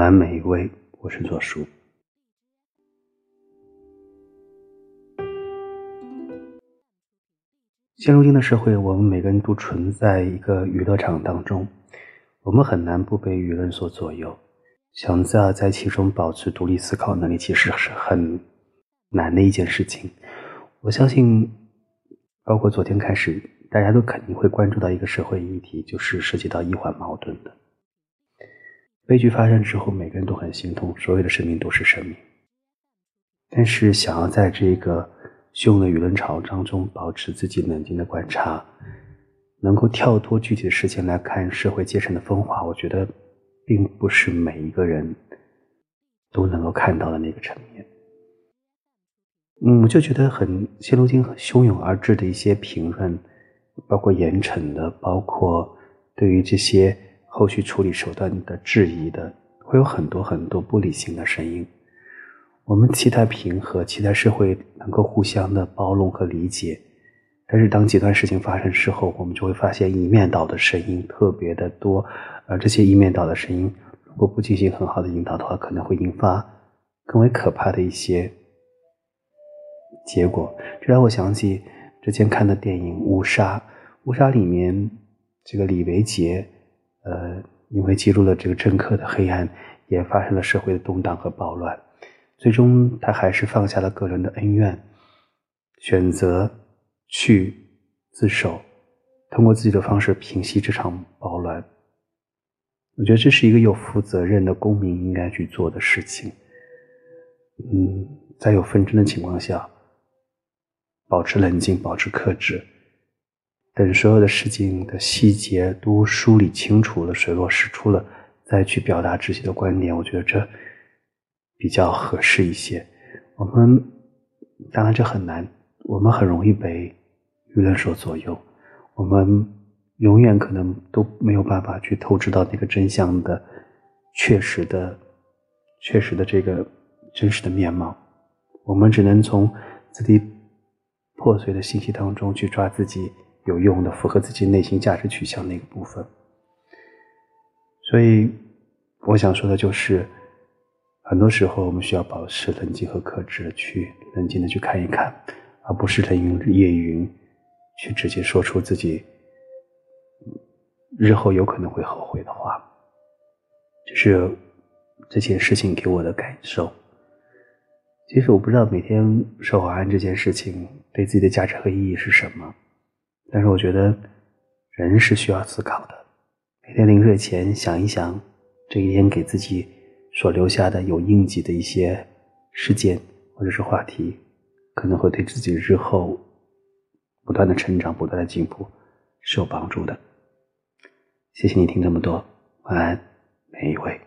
晚安，每一位，我是左叔。现如今的社会，我们每个人都存在一个娱乐场当中，我们很难不被舆论所左右。想在在其中保持独立思考能力，其实是很难的一件事情。我相信，包括昨天开始，大家都肯定会关注到一个社会议题，就是涉及到医患矛盾的。悲剧发生之后，每个人都很心痛，所有的生命都是生命。但是，想要在这个汹涌的舆论潮当中保持自己冷静的观察，能够跳脱具体的事情来看社会阶层的分化，我觉得，并不是每一个人都能够看到的那个层面。嗯，我就觉得很现如今汹涌而至的一些评论，包括严惩的，包括对于这些。后续处理手段的质疑的，会有很多很多不理性的声音。我们期待平和，期待社会能够互相的包容和理解。但是当极端事情发生之后，我们就会发现一面倒的声音特别的多。而这些一面倒的声音，如果不进行很好的引导的话，可能会引发更为可怕的一些结果。这让我想起之前看的电影《乌纱》，《乌纱》里面这个李维杰。呃，因为记录了这个政客的黑暗，也发生了社会的动荡和暴乱。最终，他还是放下了个人的恩怨，选择去自首，通过自己的方式平息这场暴乱。我觉得这是一个有负责任的公民应该去做的事情。嗯，在有纷争的情况下，保持冷静，保持克制。等所有的事情的细节都梳理清楚了、水落石出了，再去表达自己的观点，我觉得这比较合适一些。我们当然这很难，我们很容易被舆论所左右，我们永远可能都没有办法去透支到那个真相的确实的、确实的这个真实的面貌。我们只能从自己破碎的信息当中去抓自己。有用的、符合自己内心价值取向那个部分，所以我想说的就是，很多时候我们需要保持冷静和克制，去冷静的去看一看，而不是人云亦云，去直接说出自己日后有可能会后悔的话。这是这件事情给我的感受。其实我不知道每天守安这件事情对自己的价值和意义是什么。但是我觉得，人是需要思考的。每天临睡前想一想，这一天给自己所留下的有印记的一些事件或者是话题，可能会对自己日后不断的成长、不断的进步是有帮助的。谢谢你听这么多，晚安，每一位。